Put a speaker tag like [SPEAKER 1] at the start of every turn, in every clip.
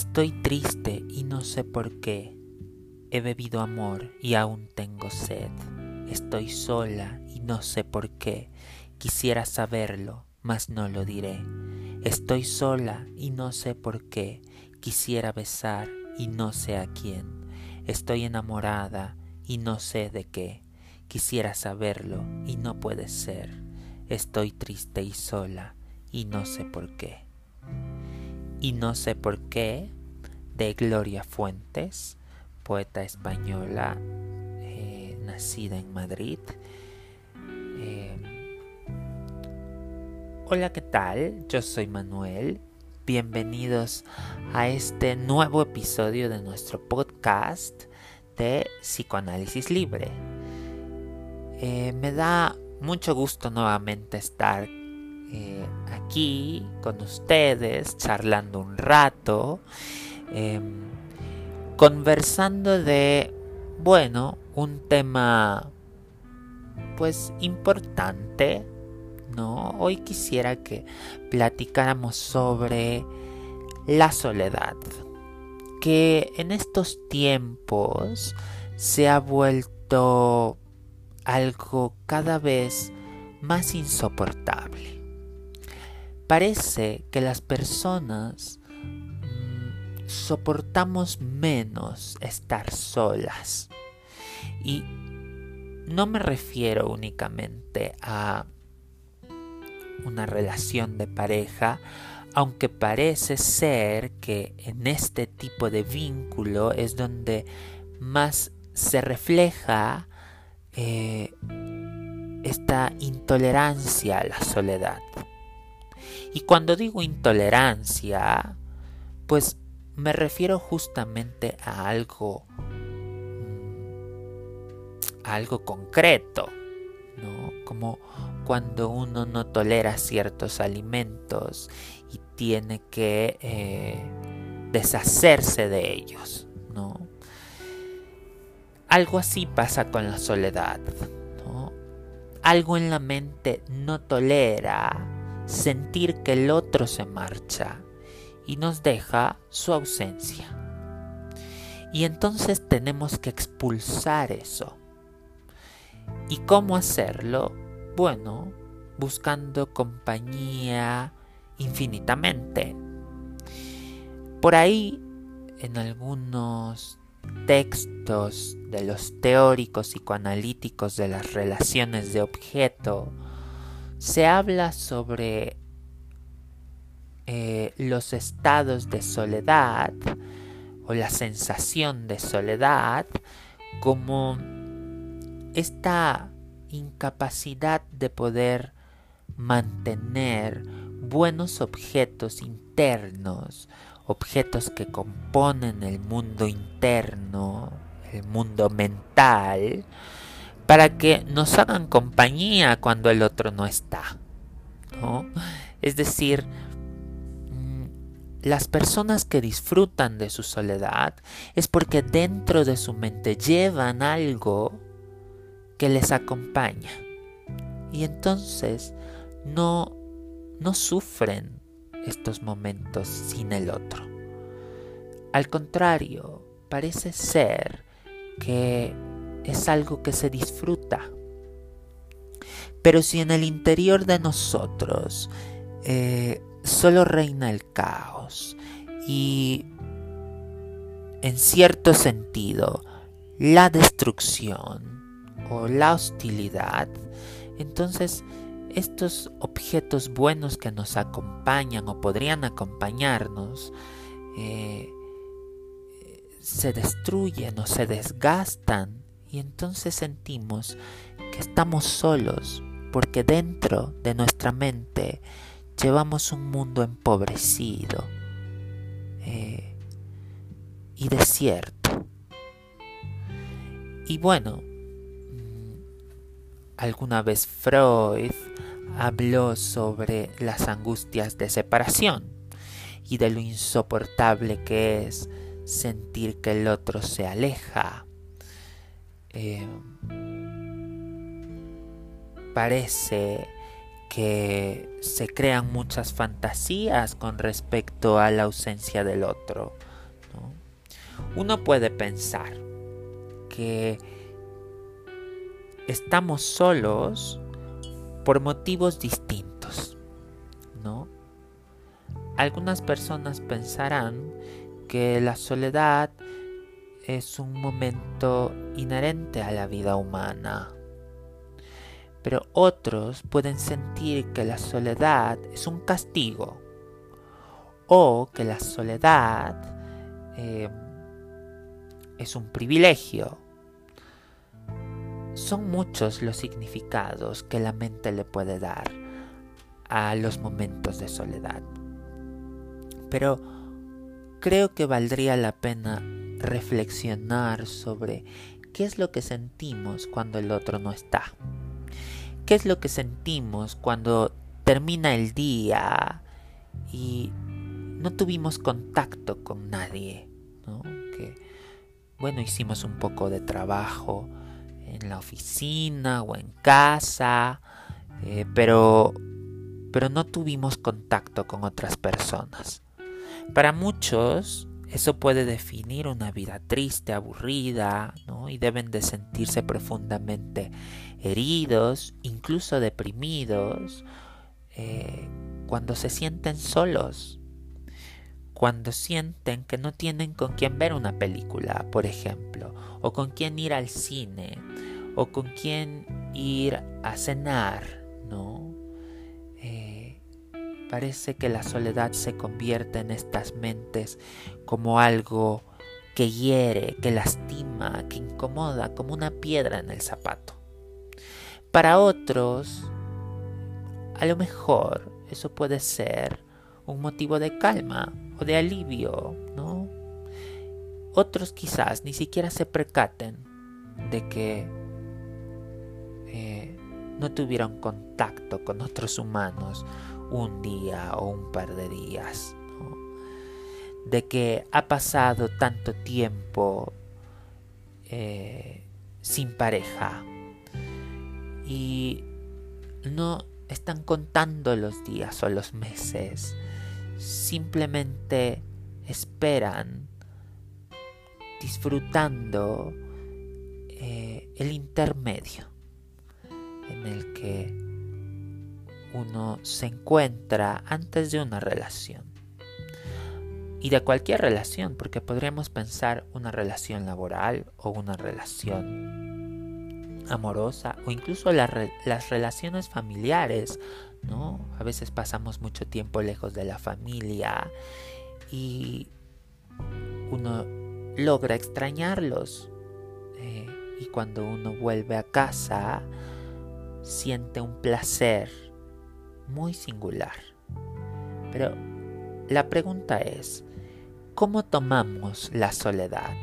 [SPEAKER 1] Estoy triste y no sé por qué. He bebido amor y aún tengo sed. Estoy sola y no sé por qué. Quisiera saberlo, mas no lo diré. Estoy sola y no sé por qué. Quisiera besar y no sé a quién. Estoy enamorada y no sé de qué. Quisiera saberlo y no puede ser. Estoy triste y sola y no sé por qué y no sé por qué de Gloria Fuentes, poeta española eh, nacida en Madrid. Eh, hola, ¿qué tal? Yo soy Manuel. Bienvenidos a este nuevo episodio de nuestro podcast de Psicoanálisis Libre. Eh, me da mucho gusto nuevamente estar eh, aquí con ustedes, charlando un rato, em, conversando de, bueno, un tema pues importante, ¿no? Hoy quisiera que platicáramos sobre la soledad, que en estos tiempos se ha vuelto algo cada vez más insoportable parece que las personas mm, soportamos menos estar solas. Y no me refiero únicamente a una relación de pareja, aunque parece ser que en este tipo de vínculo es donde más se refleja eh, esta intolerancia a la soledad. Y cuando digo intolerancia, pues me refiero justamente a algo algo concreto, ¿no? Como cuando uno no tolera ciertos alimentos y tiene que eh, deshacerse de ellos, ¿no? Algo así pasa con la soledad, ¿no? Algo en la mente no tolera sentir que el otro se marcha y nos deja su ausencia. Y entonces tenemos que expulsar eso. ¿Y cómo hacerlo? Bueno, buscando compañía infinitamente. Por ahí, en algunos textos de los teóricos psicoanalíticos de las relaciones de objeto, se habla sobre eh, los estados de soledad o la sensación de soledad como esta incapacidad de poder mantener buenos objetos internos, objetos que componen el mundo interno, el mundo mental, para que nos hagan compañía cuando el otro no está. ¿no? Es decir, mm, las personas que disfrutan de su soledad es porque dentro de su mente llevan algo que les acompaña. Y entonces no, no sufren estos momentos sin el otro. Al contrario, parece ser que es algo que se disfruta. Pero si en el interior de nosotros eh, solo reina el caos y en cierto sentido la destrucción o la hostilidad, entonces estos objetos buenos que nos acompañan o podrían acompañarnos eh, se destruyen o se desgastan y entonces sentimos que estamos solos porque dentro de nuestra mente llevamos un mundo empobrecido eh, y desierto. Y bueno, mm, alguna vez Freud habló sobre las angustias de separación y de lo insoportable que es sentir que el otro se aleja eh, parece que se crean muchas fantasías con respecto a la ausencia del otro. uno puede pensar que estamos solos por motivos distintos, ¿no? Algunas personas pensarán que la soledad es un momento inherente a la vida humana, pero otros pueden sentir que la soledad es un castigo o que la soledad eh, es un privilegio. Son muchos los significados que la mente le puede dar a los momentos de soledad. Pero creo que valdría la pena reflexionar sobre qué es lo que sentimos cuando el otro no está. ¿Qué es lo que sentimos cuando termina el día y no tuvimos contacto con nadie? Que, bueno, hicimos un poco de trabajo en la oficina o en casa, eh, pero, pero no tuvimos contacto con otras personas. Para muchos, eso puede definir una vida triste, aburrida, ¿no? y deben de sentirse profundamente heridos, incluso deprimidos, eh, cuando se sienten solos, cuando sienten que no tienen con quién ver una película, por ejemplo, o con quién ir al cine, o con quién ir a cenar, ¿no? Eh, parece que la soledad se convierte en estas mentes como algo que hiere, que lastima, que incomoda, como una piedra en el zapato. Para otros, a lo mejor eso puede ser un motivo de calma o de alivio, ¿no? Otros quizás ni siquiera se percaten de que eh, no tuvieron contacto con otros humanos un día o un par de días, de que ha pasado tanto tiempo eh, sin pareja y no están contando los días o los meses, simplemente esperan disfrutando eh, el intermedio en el que uno se encuentra antes de una relación. Y de cualquier relación, porque podríamos pensar una relación laboral o una relación amorosa o incluso las relaciones familiares, ¿no? A veces pasamos mucho tiempo lejos de la familia y uno logra extrañarlos. Eh, y cuando uno vuelve a casa, siente un placer muy singular. Pero la pregunta es, ¿cómo tomamos la soledad?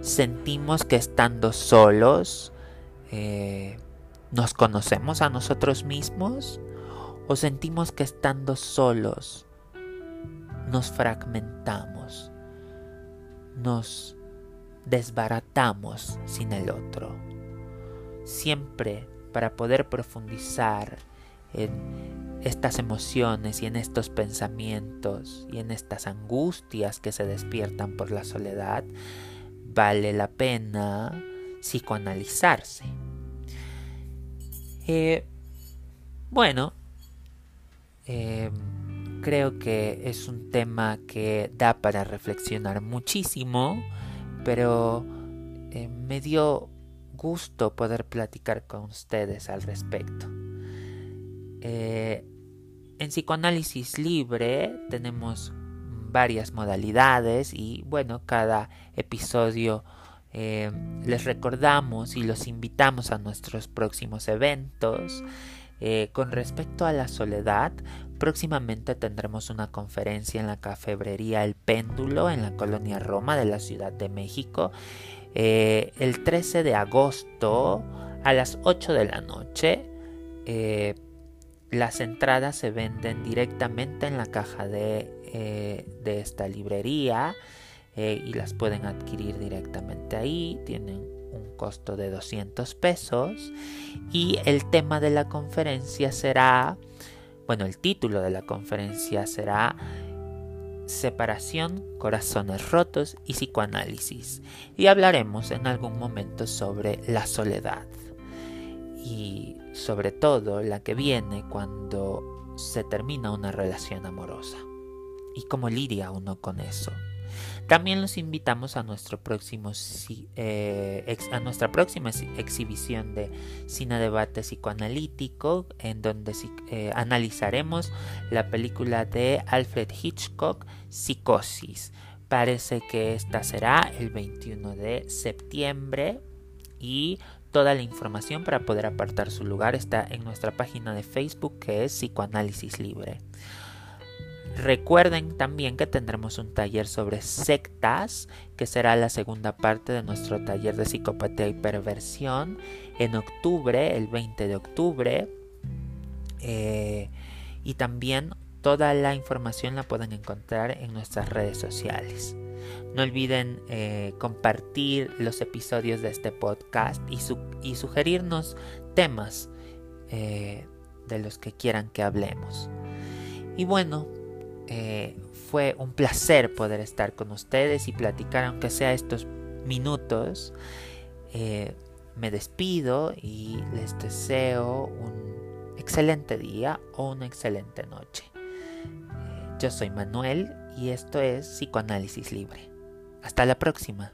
[SPEAKER 1] ¿Sentimos que estando solos eh, nos conocemos a nosotros mismos o sentimos que estando solos nos fragmentamos, nos desbaratamos sin el otro. Siempre para poder profundizar en estas emociones y en estos pensamientos y en estas angustias que se despiertan por la soledad, vale la pena psicoanalizarse. Eh, bueno, eh, creo que es un tema que da para reflexionar muchísimo, pero eh, me dio gusto poder platicar con ustedes al respecto. En psicoanálisis libre tenemos varias modalidades y bueno, cada episodio eh, les recordamos y los invitamos a nuestros próximos eventos. Eh, con respecto a la soledad, próximamente tendremos una conferencia en la cafebrería El Péndulo en la colonia Roma de la Ciudad de México. Eh, el 13 de agosto a las 8 de la noche. Las entradas se venden directamente en la caja de, de esta librería. Eh, y las pueden adquirir directamente ahí. Tienen un costo de 200 pesos y el tema de la conferencia será, bueno, el título de la conferencia será separación, corazones rotos y psicoanálisis. Y hablaremos en algún momento sobre la soledad. Y sobre todo la que viene cuando se termina una relación amorosa. Y cómo lidia uno con eso. También los invitamos a, nuestro próximo, eh, a nuestra próxima exhibición de cine debate psicoanalítico, en donde eh, analizaremos la película de Alfred Hitchcock, Psicosis. Parece que esta será el 21 de septiembre y toda la información para poder apartar su lugar está en nuestra página de Facebook que es Psicoanálisis Libre. Recuerden también que tendremos un taller sobre sectas, que será la segunda parte de nuestro taller de psicopatía y perversión en octubre, el 20 de octubre. Eh, y también toda la información la pueden encontrar en nuestras redes sociales. No olviden eh, compartir los episodios de este podcast y, sugerirnos temas eh, de los que quieran que hablemos. Y bueno, eh, fue un placer poder estar con ustedes y platicar, aunque sea estos minutos. Me despido y les deseo un excelente día o una excelente noche. Yo soy Manuel y esto es Psicoanálisis Libre. Hasta la próxima.